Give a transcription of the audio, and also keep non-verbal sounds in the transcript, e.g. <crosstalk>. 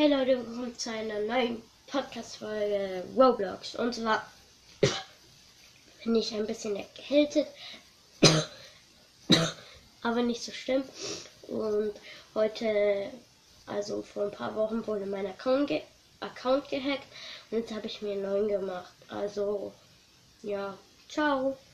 Hey Leute, willkommen zu einer neuen Podcast-Folge Roblox. Und zwar <coughs> bin ich ein bisschen erkältet, <coughs> aber nicht so schlimm. Und heute, also vor ein paar Wochen, wurde mein Account, ge Account gehackt und jetzt habe ich mir einen neuen gemacht. Also, ja, ciao.